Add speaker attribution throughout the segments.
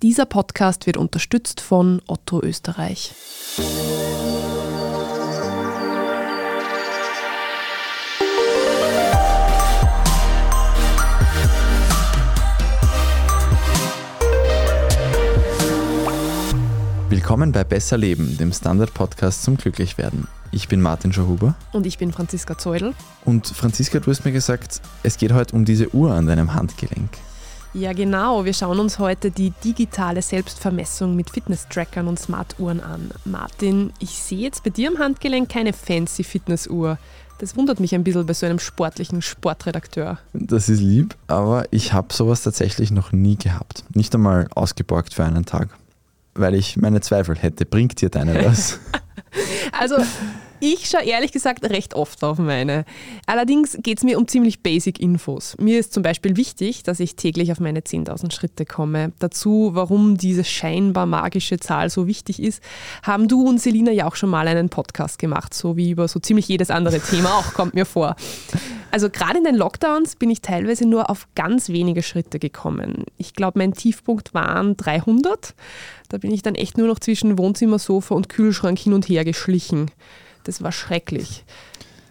Speaker 1: Dieser Podcast wird unterstützt von Otto Österreich.
Speaker 2: Willkommen bei Besser Leben, dem Standard-Podcast zum Glücklichwerden. Ich bin Martin Schauhuber.
Speaker 1: Und ich bin Franziska Zeudel.
Speaker 2: Und Franziska, du hast mir gesagt, es geht heute um diese Uhr an deinem Handgelenk.
Speaker 1: Ja, genau. Wir schauen uns heute die digitale Selbstvermessung mit Fitness-Trackern und Smartuhren an. Martin, ich sehe jetzt bei dir am Handgelenk keine fancy Fitnessuhr. Das wundert mich ein bisschen bei so einem sportlichen Sportredakteur.
Speaker 2: Das ist lieb, aber ich habe sowas tatsächlich noch nie gehabt. Nicht einmal ausgeborgt für einen Tag. Weil ich meine Zweifel hätte. Bringt dir deine was?
Speaker 1: also ich schaue ehrlich gesagt recht oft auf meine. Allerdings geht es mir um ziemlich basic Infos. Mir ist zum Beispiel wichtig, dass ich täglich auf meine 10.000 Schritte komme. Dazu, warum diese scheinbar magische Zahl so wichtig ist, haben du und Selina ja auch schon mal einen Podcast gemacht, so wie über so ziemlich jedes andere Thema auch, kommt mir vor. Also gerade in den Lockdowns bin ich teilweise nur auf ganz wenige Schritte gekommen. Ich glaube, mein Tiefpunkt waren 300. Da bin ich dann echt nur noch zwischen Wohnzimmersofa und Kühlschrank hin und her geschlichen. Das war schrecklich.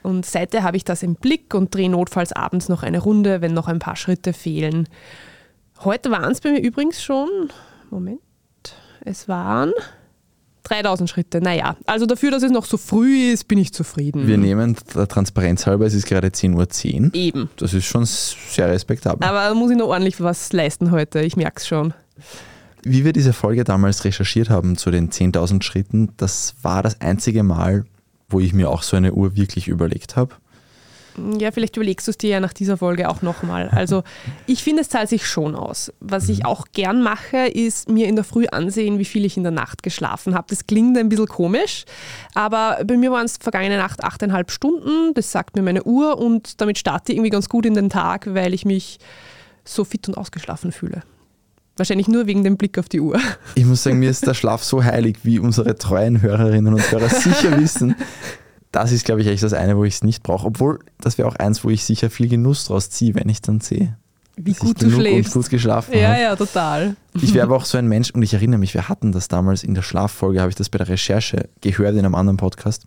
Speaker 1: Und seither habe ich das im Blick und drehe notfalls abends noch eine Runde, wenn noch ein paar Schritte fehlen. Heute waren es bei mir übrigens schon, Moment, es waren 3000 Schritte. Naja, also dafür, dass es noch so früh ist, bin ich zufrieden.
Speaker 2: Wir nehmen der Transparenz halber, es ist gerade 10.10 Uhr.
Speaker 1: Eben.
Speaker 2: Das ist schon sehr respektabel.
Speaker 1: Aber da muss ich noch ordentlich was leisten heute, ich merke es schon.
Speaker 2: Wie wir diese Folge damals recherchiert haben zu den 10.000 Schritten, das war das einzige Mal, wo ich mir auch so eine Uhr wirklich überlegt habe.
Speaker 1: Ja, vielleicht überlegst du es dir ja nach dieser Folge auch nochmal. Also ich finde, es zahlt sich schon aus. Was ich mhm. auch gern mache, ist mir in der Früh ansehen, wie viel ich in der Nacht geschlafen habe. Das klingt ein bisschen komisch, aber bei mir waren es vergangene Nacht achteinhalb Stunden. Das sagt mir meine Uhr und damit starte ich irgendwie ganz gut in den Tag, weil ich mich so fit und ausgeschlafen fühle. Wahrscheinlich nur wegen dem Blick auf die Uhr.
Speaker 2: Ich muss sagen, mir ist der Schlaf so heilig, wie unsere treuen Hörerinnen und Hörer sicher wissen. Das ist, glaube ich, echt das eine, wo ich es nicht brauche. Obwohl, das wäre auch eins, wo ich sicher viel Genuss draus ziehe, wenn ich dann sehe.
Speaker 1: Wie gut du schläfst.
Speaker 2: Gut geschlafen
Speaker 1: Ja,
Speaker 2: habe.
Speaker 1: ja, total.
Speaker 2: Ich wäre aber auch so ein Mensch, und ich erinnere mich, wir hatten das damals in der Schlaffolge, habe ich das bei der Recherche gehört in einem anderen Podcast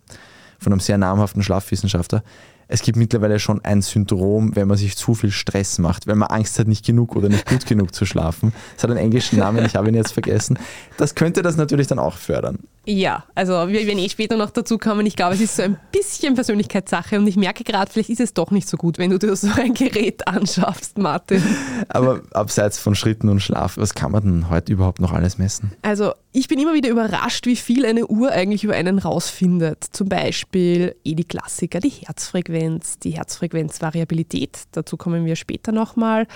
Speaker 2: von einem sehr namhaften Schlafwissenschaftler es gibt mittlerweile schon ein Syndrom, wenn man sich zu viel Stress macht, wenn man Angst hat, nicht genug oder nicht gut genug zu schlafen. Es hat einen englischen Namen, ich habe ihn jetzt vergessen. Das könnte das natürlich dann auch fördern.
Speaker 1: Ja, also wir werden eh später noch dazu kommen. Ich glaube, es ist so ein bisschen Persönlichkeitssache und ich merke gerade, vielleicht ist es doch nicht so gut, wenn du dir so ein Gerät anschaffst, Martin.
Speaker 2: Aber abseits von Schritten und Schlaf, was kann man denn heute überhaupt noch alles messen?
Speaker 1: Also ich bin immer wieder überrascht, wie viel eine Uhr eigentlich über einen rausfindet. Zum Beispiel eh die Klassiker, die Herzfrequenz, die Herzfrequenzvariabilität, dazu kommen wir später nochmal.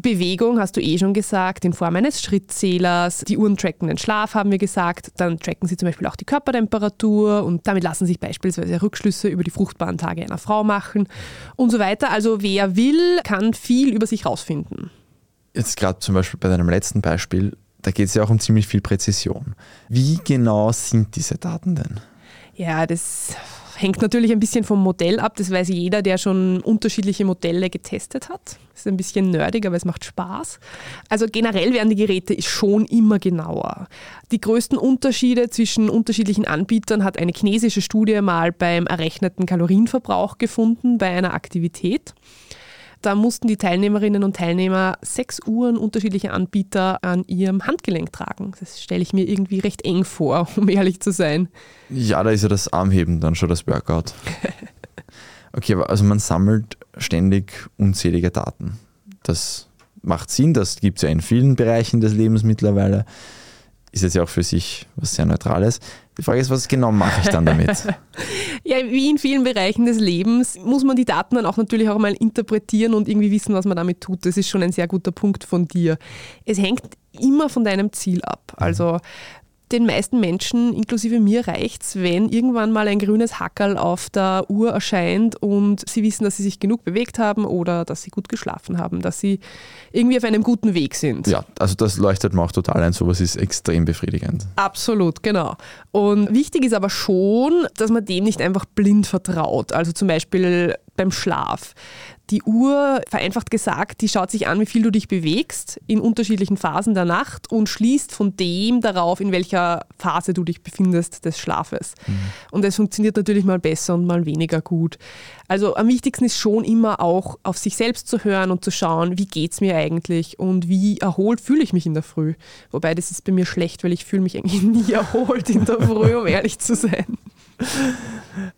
Speaker 1: Bewegung hast du eh schon gesagt, in Form eines Schrittzählers. Die Uhren tracken den Schlaf, haben wir gesagt. Dann tracken sie zum Beispiel auch die Körpertemperatur und damit lassen sich beispielsweise Rückschlüsse über die fruchtbaren Tage einer Frau machen und so weiter. Also wer will, kann viel über sich rausfinden.
Speaker 2: Jetzt gerade zum Beispiel bei deinem letzten Beispiel, da geht es ja auch um ziemlich viel Präzision. Wie genau sind diese Daten denn?
Speaker 1: Ja, das hängt natürlich ein bisschen vom Modell ab. Das weiß jeder, der schon unterschiedliche Modelle getestet hat. Das ist ein bisschen nerdig, aber es macht Spaß. Also generell werden die Geräte schon immer genauer. Die größten Unterschiede zwischen unterschiedlichen Anbietern hat eine chinesische Studie mal beim errechneten Kalorienverbrauch gefunden bei einer Aktivität. Da mussten die Teilnehmerinnen und Teilnehmer sechs Uhren unterschiedliche Anbieter an ihrem Handgelenk tragen. Das stelle ich mir irgendwie recht eng vor, um ehrlich zu sein.
Speaker 2: Ja, da ist ja das Armheben dann schon das Workout. Okay, aber also man sammelt ständig unzählige Daten. Das macht Sinn, das gibt es ja in vielen Bereichen des Lebens mittlerweile. Ist jetzt ja auch für sich was sehr Neutrales. Die Frage ist, was genau mache ich dann damit?
Speaker 1: ja, wie in vielen Bereichen des Lebens muss man die Daten dann auch natürlich auch mal interpretieren und irgendwie wissen, was man damit tut. Das ist schon ein sehr guter Punkt von dir. Es hängt immer von deinem Ziel ab. Also den meisten Menschen, inklusive mir, reicht es, wenn irgendwann mal ein grünes Hackerl auf der Uhr erscheint und sie wissen, dass sie sich genug bewegt haben oder dass sie gut geschlafen haben, dass sie irgendwie auf einem guten Weg sind.
Speaker 2: Ja, also das leuchtet mir auch total ein. Sowas ist extrem befriedigend.
Speaker 1: Absolut, genau. Und wichtig ist aber schon, dass man dem nicht einfach blind vertraut. Also zum Beispiel beim Schlaf Die Uhr, vereinfacht gesagt, die schaut sich an, wie viel du dich bewegst in unterschiedlichen Phasen der Nacht und schließt von dem darauf, in welcher Phase du dich befindest des Schlafes. Mhm. Und es funktioniert natürlich mal besser und mal weniger gut. Also am wichtigsten ist schon immer auch auf sich selbst zu hören und zu schauen, wie geht es mir eigentlich und wie erholt fühle ich mich in der Früh. Wobei das ist bei mir schlecht, weil ich fühle mich eigentlich nie erholt in der Früh, um ehrlich zu sein.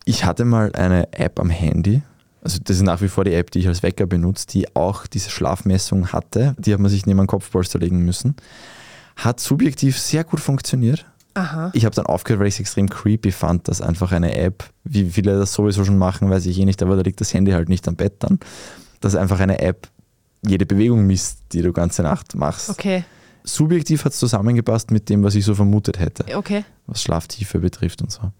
Speaker 2: Ich hatte mal eine App am Handy, also das ist nach wie vor die App, die ich als Wecker benutze, die auch diese Schlafmessung hatte. Die hat man sich neben den Kopfpolster legen müssen. Hat subjektiv sehr gut funktioniert. Aha. Ich habe dann aufgehört, weil ich es extrem creepy fand, dass einfach eine App, wie viele das sowieso schon machen, weiß ich eh nicht, aber da liegt das Handy halt nicht am Bett dann, dass einfach eine App jede Bewegung misst, die du ganze Nacht machst.
Speaker 1: Okay.
Speaker 2: Subjektiv hat es zusammengepasst mit dem, was ich so vermutet hätte.
Speaker 1: Okay.
Speaker 2: Was Schlaftiefe betrifft und so.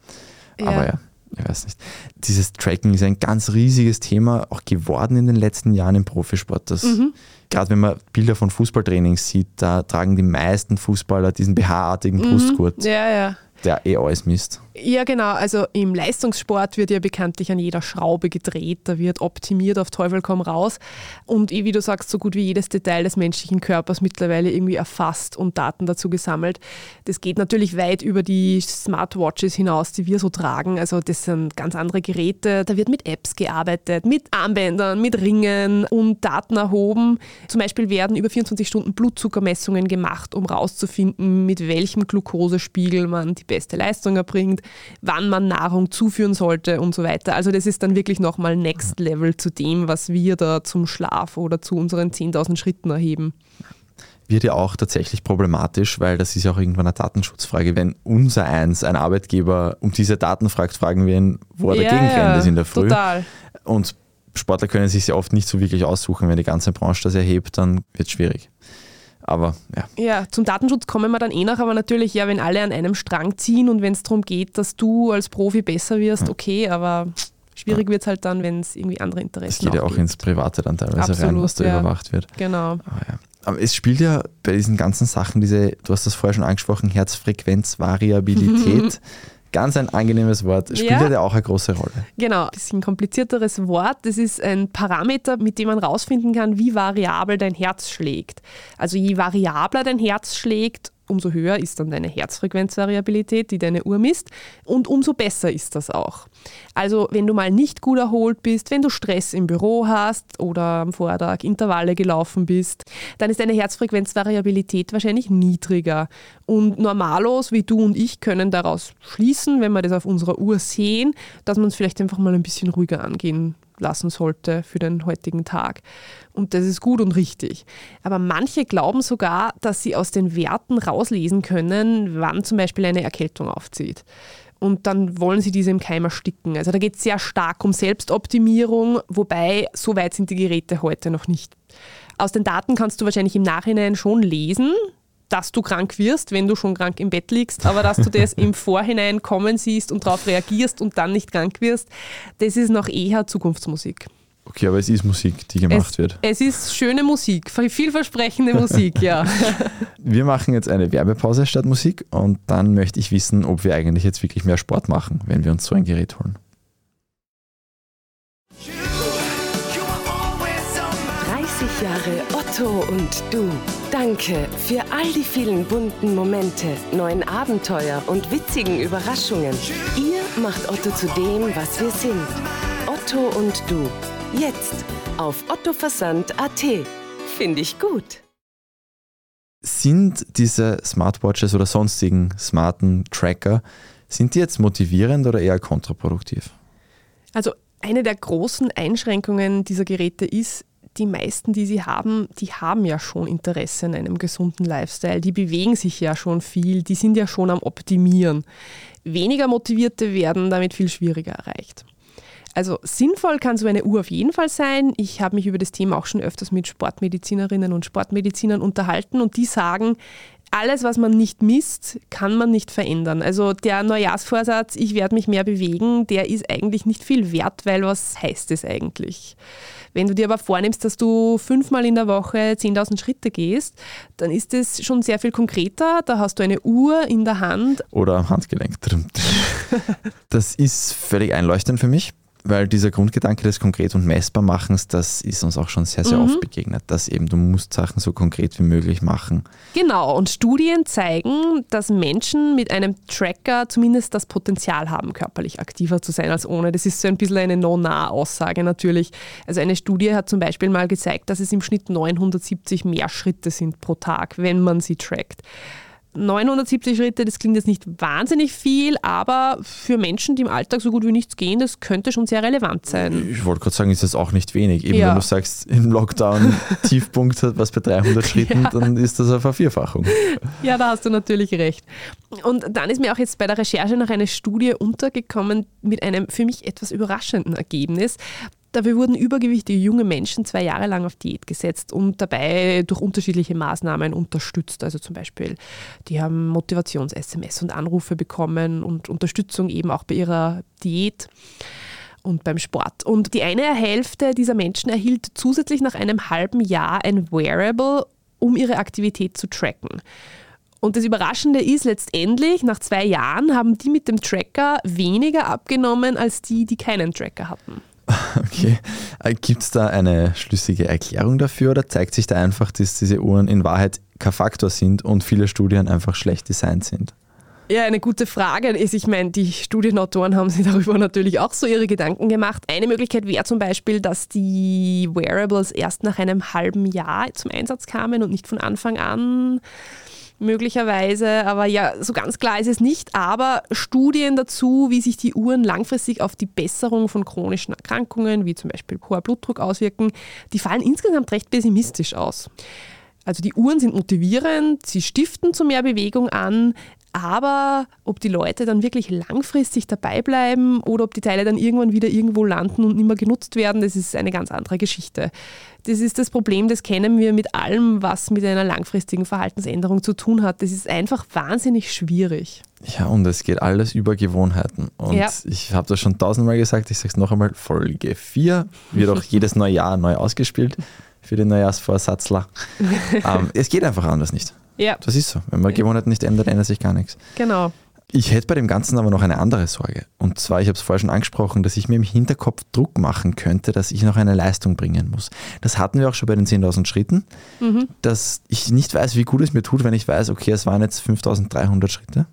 Speaker 2: Ja. Aber ja ich weiß nicht. Dieses Tracking ist ein ganz riesiges Thema, auch geworden in den letzten Jahren im Profisport. Das, mhm. Gerade wenn man Bilder von Fußballtrainings sieht, da tragen die meisten Fußballer diesen BH-artigen mhm. Brustgurt.
Speaker 1: Ja, ja.
Speaker 2: Der eh alles misst.
Speaker 1: Ja, genau. Also im Leistungssport wird ja bekanntlich an jeder Schraube gedreht, da wird optimiert auf Teufel komm raus und wie du sagst, so gut wie jedes Detail des menschlichen Körpers mittlerweile irgendwie erfasst und Daten dazu gesammelt. Das geht natürlich weit über die Smartwatches hinaus, die wir so tragen. Also das sind ganz andere Geräte. Da wird mit Apps gearbeitet, mit Armbändern, mit Ringen und Daten erhoben. Zum Beispiel werden über 24 Stunden Blutzuckermessungen gemacht, um herauszufinden, mit welchem Glukosespiegel man die beste Leistung erbringt wann man Nahrung zuführen sollte und so weiter. Also das ist dann wirklich nochmal Next Level zu dem, was wir da zum Schlaf oder zu unseren 10.000 Schritten erheben
Speaker 2: wird ja auch tatsächlich problematisch, weil das ist ja auch irgendwann eine Datenschutzfrage. Wenn unser eins ein Arbeitgeber um diese Daten fragt, fragen wir ihn, wo er ja, dagegen ja, ist in der Früh.
Speaker 1: Total.
Speaker 2: Und Sportler können sich ja oft nicht so wirklich aussuchen. Wenn die ganze Branche das erhebt, dann wird es schwierig. Aber ja.
Speaker 1: Ja, zum Datenschutz kommen wir dann eh noch, aber natürlich, ja, wenn alle an einem Strang ziehen und wenn es darum geht, dass du als Profi besser wirst, ja. okay, aber schwierig ja. wird es halt dann, wenn es irgendwie andere Interessen
Speaker 2: gibt. Es geht ja auch
Speaker 1: gibt.
Speaker 2: ins Private dann teilweise Absolut, rein, was da ja. überwacht wird.
Speaker 1: Genau.
Speaker 2: Aber, ja. aber es spielt ja bei diesen ganzen Sachen diese, du hast das vorher schon angesprochen, Herzfrequenzvariabilität. Ganz ein angenehmes Wort. Spielt ja, ja auch eine große Rolle.
Speaker 1: Genau, ein bisschen komplizierteres Wort. Das ist ein Parameter, mit dem man herausfinden kann, wie variabel dein Herz schlägt. Also je variabler dein Herz schlägt, umso höher ist dann deine Herzfrequenzvariabilität, die deine Uhr misst und umso besser ist das auch. Also wenn du mal nicht gut erholt bist, wenn du Stress im Büro hast oder am Vortag Intervalle gelaufen bist, dann ist deine Herzfrequenzvariabilität wahrscheinlich niedriger. Und Normalos wie du und ich können daraus schließen, wenn wir das auf unserer Uhr sehen, dass man es vielleicht einfach mal ein bisschen ruhiger angehen lassen sollte für den heutigen Tag. Und das ist gut und richtig. Aber manche glauben sogar, dass sie aus den Werten rauslesen können, wann zum Beispiel eine Erkältung aufzieht. Und dann wollen sie diese im Keim ersticken. Also da geht es sehr stark um Selbstoptimierung, wobei so weit sind die Geräte heute noch nicht. Aus den Daten kannst du wahrscheinlich im Nachhinein schon lesen, dass du krank wirst, wenn du schon krank im Bett liegst, aber dass du das im Vorhinein kommen siehst und darauf reagierst und dann nicht krank wirst, das ist noch eher Zukunftsmusik.
Speaker 2: Okay, aber es ist Musik, die gemacht
Speaker 1: es,
Speaker 2: wird.
Speaker 1: Es ist schöne Musik, vielversprechende Musik, ja.
Speaker 2: Wir machen jetzt eine Werbepause statt Musik und dann möchte ich wissen, ob wir eigentlich jetzt wirklich mehr Sport machen, wenn wir uns so ein Gerät holen.
Speaker 3: Jahre Otto und du. Danke für all die vielen bunten Momente, neuen Abenteuer und witzigen Überraschungen. Ihr macht Otto zu dem, was wir sind. Otto und du. Jetzt auf ottoversand.at. Finde ich gut.
Speaker 2: Sind diese Smartwatches oder sonstigen smarten Tracker, sind die jetzt motivierend oder eher kontraproduktiv?
Speaker 1: Also eine der großen Einschränkungen dieser Geräte ist, die meisten, die sie haben, die haben ja schon Interesse an einem gesunden Lifestyle. Die bewegen sich ja schon viel, die sind ja schon am Optimieren. Weniger Motivierte werden damit viel schwieriger erreicht. Also sinnvoll kann so eine Uhr auf jeden Fall sein. Ich habe mich über das Thema auch schon öfters mit Sportmedizinerinnen und Sportmedizinern unterhalten und die sagen, alles, was man nicht misst, kann man nicht verändern. Also der Neujahrsvorsatz, ich werde mich mehr bewegen, der ist eigentlich nicht viel wert, weil was heißt es eigentlich? Wenn du dir aber vornimmst, dass du fünfmal in der Woche 10.000 Schritte gehst, dann ist es schon sehr viel konkreter. Da hast du eine Uhr in der Hand.
Speaker 2: Oder am Handgelenk. Das ist völlig einleuchtend für mich. Weil dieser Grundgedanke des konkret und messbar machens, das ist uns auch schon sehr, sehr
Speaker 1: Mhm.
Speaker 2: oft begegnet, dass eben du musst Sachen so konkret wie möglich machen.
Speaker 1: Genau, und Studien zeigen, dass Menschen mit einem Tracker zumindest das Potenzial haben, körperlich aktiver zu sein als ohne. Das ist so ein bisschen eine No-Nah-Aussage natürlich. Also eine Studie hat zum Beispiel mal gezeigt, dass es im Schnitt 970 mehr Schritte sind pro Tag, wenn man sie trackt. 970 Schritte, das klingt jetzt nicht wahnsinnig viel, aber für Menschen, die im Alltag so gut wie nichts gehen, das könnte schon sehr relevant sein.
Speaker 2: Ich wollte gerade sagen, ist das auch nicht wenig. Eben
Speaker 1: Ja.
Speaker 2: wenn du sagst, im Lockdown Tiefpunkt hat was bei 300 Schritten, dann ist das eine Vervierfachung.
Speaker 1: Ja, da hast du natürlich recht. Und dann ist mir auch jetzt bei der Recherche noch eine Studie untergekommen mit einem für mich etwas überraschenden Ergebnis. Dafür wurden übergewichtige junge Menschen zwei Jahre lang auf Diät gesetzt und dabei durch unterschiedliche Maßnahmen unterstützt. Also zum Beispiel, die haben Motivations-SMS und Anrufe bekommen und Unterstützung eben auch bei ihrer Diät und beim Sport. Und die eine Hälfte dieser Menschen erhielt zusätzlich nach einem halben Jahr ein Wearable, um ihre Aktivität zu tracken. Und das Überraschende ist letztendlich, nach zwei Jahren haben die mit dem Tracker weniger abgenommen als die, die keinen Tracker hatten.
Speaker 2: Okay. Gibt es da eine schlüssige Erklärung dafür oder zeigt sich da einfach, dass diese Uhren in Wahrheit kein Faktor sind und viele Studien einfach schlecht designt sind?
Speaker 1: Ja, eine gute Frage ist, ich meine, die Studienautoren haben sich darüber natürlich auch so ihre Gedanken gemacht. Eine Möglichkeit wäre zum Beispiel, dass die Wearables erst nach einem halben Jahr zum Einsatz kamen und nicht von Anfang an. Möglicherweise, aber ja, so ganz klar ist es nicht. Aber Studien dazu, wie sich die Uhren langfristig auf die Besserung von chronischen Erkrankungen, wie zum Beispiel hoher Blutdruck, auswirken, die fallen insgesamt recht pessimistisch aus. Also die Uhren sind motivierend, sie stiften zu mehr Bewegung an, aber ob die Leute dann wirklich langfristig dabei bleiben oder ob die Teile dann irgendwann wieder irgendwo landen und nicht mehr genutzt werden, das ist eine ganz andere Geschichte. Das ist das Problem, das kennen wir mit allem, was mit einer langfristigen Verhaltensänderung zu tun hat. Das ist einfach wahnsinnig schwierig.
Speaker 2: Ja, und es geht alles über Gewohnheiten. Und
Speaker 1: Ja.
Speaker 2: ich habe das schon tausendmal gesagt, ich sage es noch einmal, Folge 4 wird auch jedes neue Jahr neu ausgespielt für den Neujahrsvorsatzler. ähm, es geht einfach anders nicht.
Speaker 1: Ja,
Speaker 2: Das ist so. Wenn man Gewohnheiten nicht ändert, ändert sich gar nichts.
Speaker 1: genau.
Speaker 2: Ich hätte bei dem Ganzen aber noch eine andere Sorge. Und zwar, ich habe es vorher schon angesprochen, dass ich mir im Hinterkopf Druck machen könnte, dass ich noch eine Leistung bringen muss. Das hatten wir auch schon bei den 10.000 Schritten, dass ich nicht weiß, wie gut es mir tut, wenn ich weiß, okay, es waren jetzt 5.300 Schritte.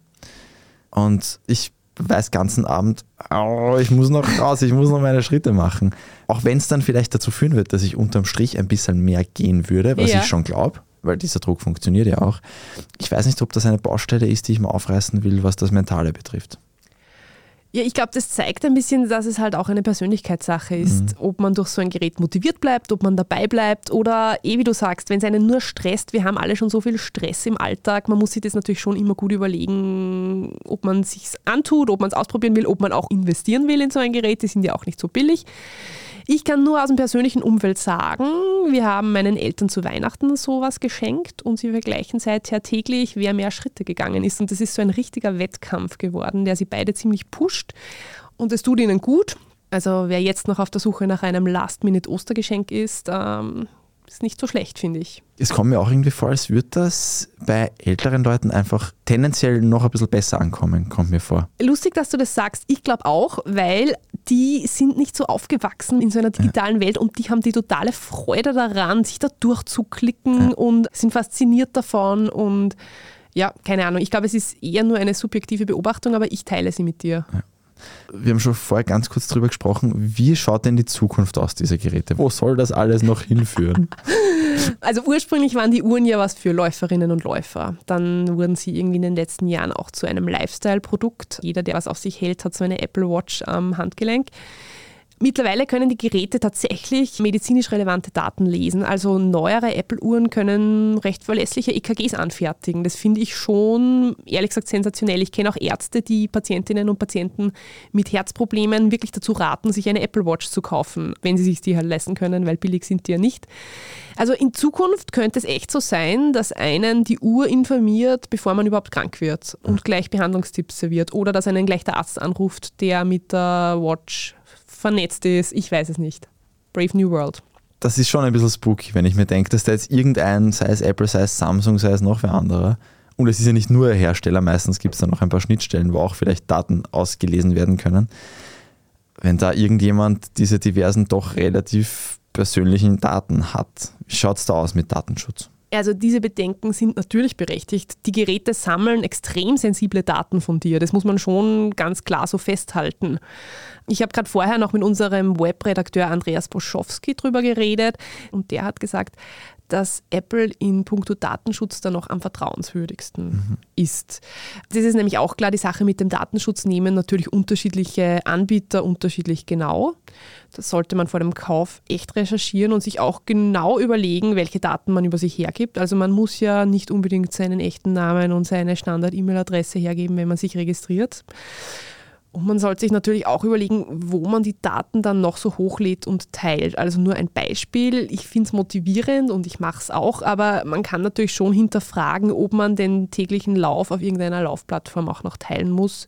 Speaker 2: Und ich weiß ganzen Abend, oh, ich muss noch raus, ich muss noch meine Schritte machen. Auch wenn es dann vielleicht dazu führen wird, dass ich unterm Strich ein bisschen mehr gehen würde, was
Speaker 1: Ja.
Speaker 2: ich schon glaube, weil dieser Druck funktioniert ja auch. Ich weiß nicht, ob das eine Baustelle ist, die ich mal aufreißen will, was das Mentale betrifft.
Speaker 1: Ja, ich glaube, das zeigt ein bisschen, dass es halt auch eine Persönlichkeitssache ist, ob man durch so ein Gerät motiviert bleibt, ob man dabei bleibt oder eh wie du sagst, wenn es einen nur stresst, wir haben alle schon so viel Stress im Alltag, man muss sich das natürlich schon immer gut überlegen, ob man es sich antut, ob man es ausprobieren will, ob man auch investieren will in so ein Gerät, die sind ja auch nicht so billig. Ich kann nur aus dem persönlichen Umfeld sagen, wir haben meinen Eltern zu Weihnachten sowas geschenkt und sie vergleichen seither täglich, wer mehr Schritte gegangen ist. Und das ist so ein richtiger Wettkampf geworden, der sie beide ziemlich pusht. Und es tut ihnen gut. Also wer jetzt noch auf der Suche nach einem Last-Minute-Ostergeschenk ist, ähm, ist nicht so schlecht, finde ich.
Speaker 2: Es kommt mir auch irgendwie vor, als würde das bei älteren Leuten einfach tendenziell noch ein bisschen besser ankommen, kommt mir vor.
Speaker 1: Lustig, dass du das sagst. Ich glaube auch, weil die sind nicht so aufgewachsen in so einer digitalen Welt und die haben die totale Freude daran, sich da durchzuklicken und sind fasziniert davon und ja, keine Ahnung. Ich glaube, es ist eher nur eine subjektive Beobachtung, aber ich teile sie mit dir.
Speaker 2: Wir haben schon vorher ganz kurz drüber gesprochen, wie schaut denn die Zukunft aus dieser Geräte? Wo soll das alles noch hinführen?
Speaker 1: Also ursprünglich waren die Uhren ja was für Läuferinnen und Läufer. Dann wurden sie irgendwie in den letzten Jahren auch zu einem Lifestyle-Produkt. Jeder, der was auf sich hält, hat so eine Apple Watch am Handgelenk. Mittlerweile können die Geräte tatsächlich medizinisch relevante Daten lesen. Also neuere Apple-Uhren können recht verlässliche EKGs anfertigen. Das finde ich schon, ehrlich gesagt, sensationell. Ich kenne auch Ärzte, die Patientinnen und Patienten mit Herzproblemen wirklich dazu raten, sich eine Apple Watch zu kaufen, wenn sie sich die halt leisten können, weil billig sind die ja nicht. Also in Zukunft könnte es echt so sein, dass einen die Uhr informiert, bevor man überhaupt krank wird und gleich Behandlungstipps serviert oder dass einen gleich der Arzt anruft, der mit der Watch vernetzt ist. Ich weiß es nicht. Brave New World.
Speaker 2: Das ist schon ein bisschen spooky, wenn ich mir denke, dass da jetzt irgendein, sei es Apple, sei es Samsung, sei es noch wer anderer, und es ist ja nicht nur ein Hersteller, meistens gibt es da noch ein paar Schnittstellen, wo auch vielleicht Daten ausgelesen werden können. wenn da irgendjemand diese diversen, doch relativ persönlichen Daten hat. Wie schaut es da aus mit Datenschutz?
Speaker 1: Also diese Bedenken sind natürlich berechtigt. Die Geräte sammeln extrem sensible Daten von dir. Das muss man schon ganz klar so festhalten. Ich habe gerade vorher noch mit unserem Webredakteur Andreas Boschowski drüber geredet und der hat gesagt, dass Apple in puncto Datenschutz da noch am vertrauenswürdigsten mhm. ist. Das ist nämlich auch klar, die Sache mit dem Datenschutz nehmen natürlich unterschiedliche Anbieter unterschiedlich genau. Das sollte man vor dem Kauf echt recherchieren und sich auch genau überlegen, welche Daten man über sich hergibt. Also man muss ja nicht unbedingt seinen echten Namen und seine Standard-E-Mail-Adresse hergeben, wenn man sich registriert. Und man sollte sich natürlich auch überlegen, wo man die Daten dann noch so hochlädt und teilt. Also nur ein Beispiel. Ich finde es motivierend und ich mache es auch, aber man kann natürlich schon hinterfragen, ob man den täglichen Lauf auf irgendeiner Laufplattform auch noch teilen muss,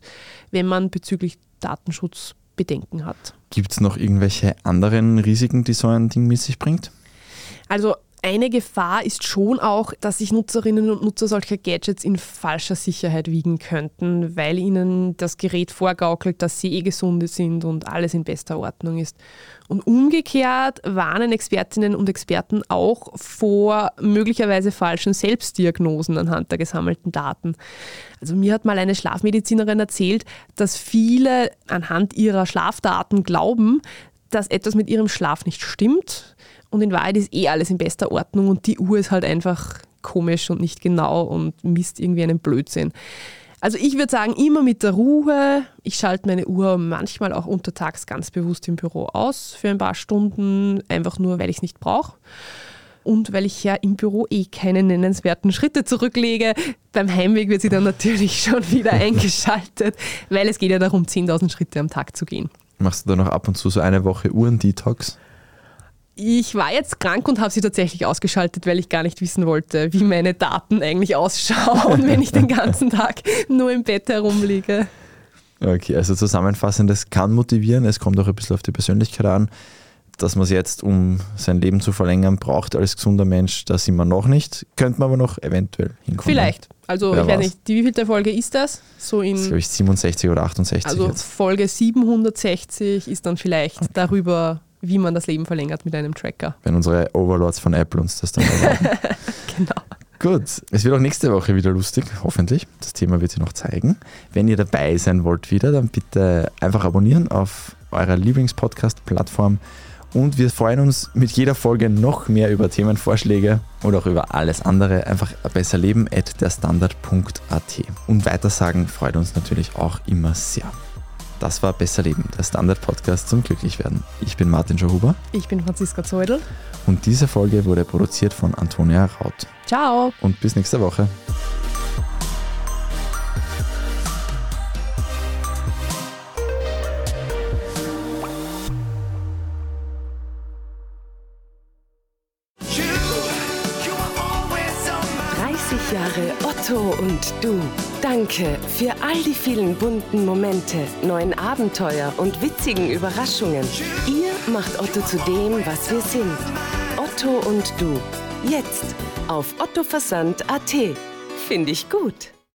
Speaker 1: wenn man bezüglich Datenschutz Bedenken hat.
Speaker 2: Gibt es noch irgendwelche anderen Risiken, die so ein Ding mit sich bringt?
Speaker 1: Also eine Gefahr ist schon auch, dass sich Nutzerinnen und Nutzer solcher Gadgets in falscher Sicherheit wiegen könnten, weil ihnen das Gerät vorgaukelt, dass sie eh gesunde sind und alles in bester Ordnung ist. Und umgekehrt warnen Expertinnen und Experten auch vor möglicherweise falschen Selbstdiagnosen anhand der gesammelten Daten. Also mir hat mal eine Schlafmedizinerin erzählt, dass viele anhand ihrer Schlafdaten glauben, dass etwas mit ihrem Schlaf nicht stimmt und in Wahrheit ist eh alles in bester Ordnung und die Uhr ist halt einfach komisch und nicht genau und misst irgendwie einen Blödsinn. Also ich würde sagen, immer mit der Ruhe. Ich schalte meine Uhr manchmal auch untertags ganz bewusst im Büro aus für ein paar Stunden, einfach nur, weil ich es nicht brauche. Und weil ich ja im Büro eh keine nennenswerten Schritte zurücklege. Beim Heimweg wird sie dann natürlich schon wieder eingeschaltet, weil es geht ja darum, 10.000 Schritte am Tag zu gehen.
Speaker 2: Machst du da noch ab und zu so eine Woche Uhrendetox?
Speaker 1: Ich war jetzt krank und habe sie tatsächlich ausgeschaltet, weil ich gar nicht wissen wollte, wie meine Daten eigentlich ausschauen, wenn ich den ganzen Tag nur im Bett herumliege.
Speaker 2: Okay, also zusammenfassend, es kann motivieren, es kommt auch ein bisschen auf die Persönlichkeit an. Dass man es jetzt, um sein Leben zu verlängern, braucht als gesunder Mensch, da sind wir noch nicht. Könnte man aber noch eventuell hinkommen.
Speaker 1: Vielleicht. Also Wer ich weiß nicht, die wievielte Folge ist das?
Speaker 2: So in, das ist, glaube ich, 67 oder 68
Speaker 1: Also
Speaker 2: jetzt.
Speaker 1: Folge 760 ist dann vielleicht okay. darüber wie man das Leben verlängert mit einem Tracker.
Speaker 2: Wenn unsere Overlords von Apple uns das dann erwarten. genau. Gut, es wird auch nächste Woche wieder lustig, hoffentlich. Das Thema wird sich noch zeigen. Wenn ihr dabei sein wollt wieder, dann bitte einfach abonnieren auf eurer Lieblingspodcast-Plattform. Und wir freuen uns mit jeder Folge noch mehr über Themenvorschläge oder auch über alles andere. Einfach besser leben at derstandard.at. Und weitersagen freut uns natürlich auch immer sehr. Das war Besser Leben, der Standard-Podcast zum Glücklichwerden. Ich bin Martin Schauhuber.
Speaker 1: Ich bin Franziska Zeudel.
Speaker 2: Und diese Folge wurde produziert von Antonia Raut.
Speaker 1: Ciao.
Speaker 2: Und bis nächste Woche.
Speaker 3: Jahre Otto und du. Danke für all die vielen bunten Momente, neuen Abenteuer und witzigen Überraschungen. Ihr macht Otto zu dem, was wir sind. Otto und du. Jetzt auf ottoversand.at. Finde ich gut.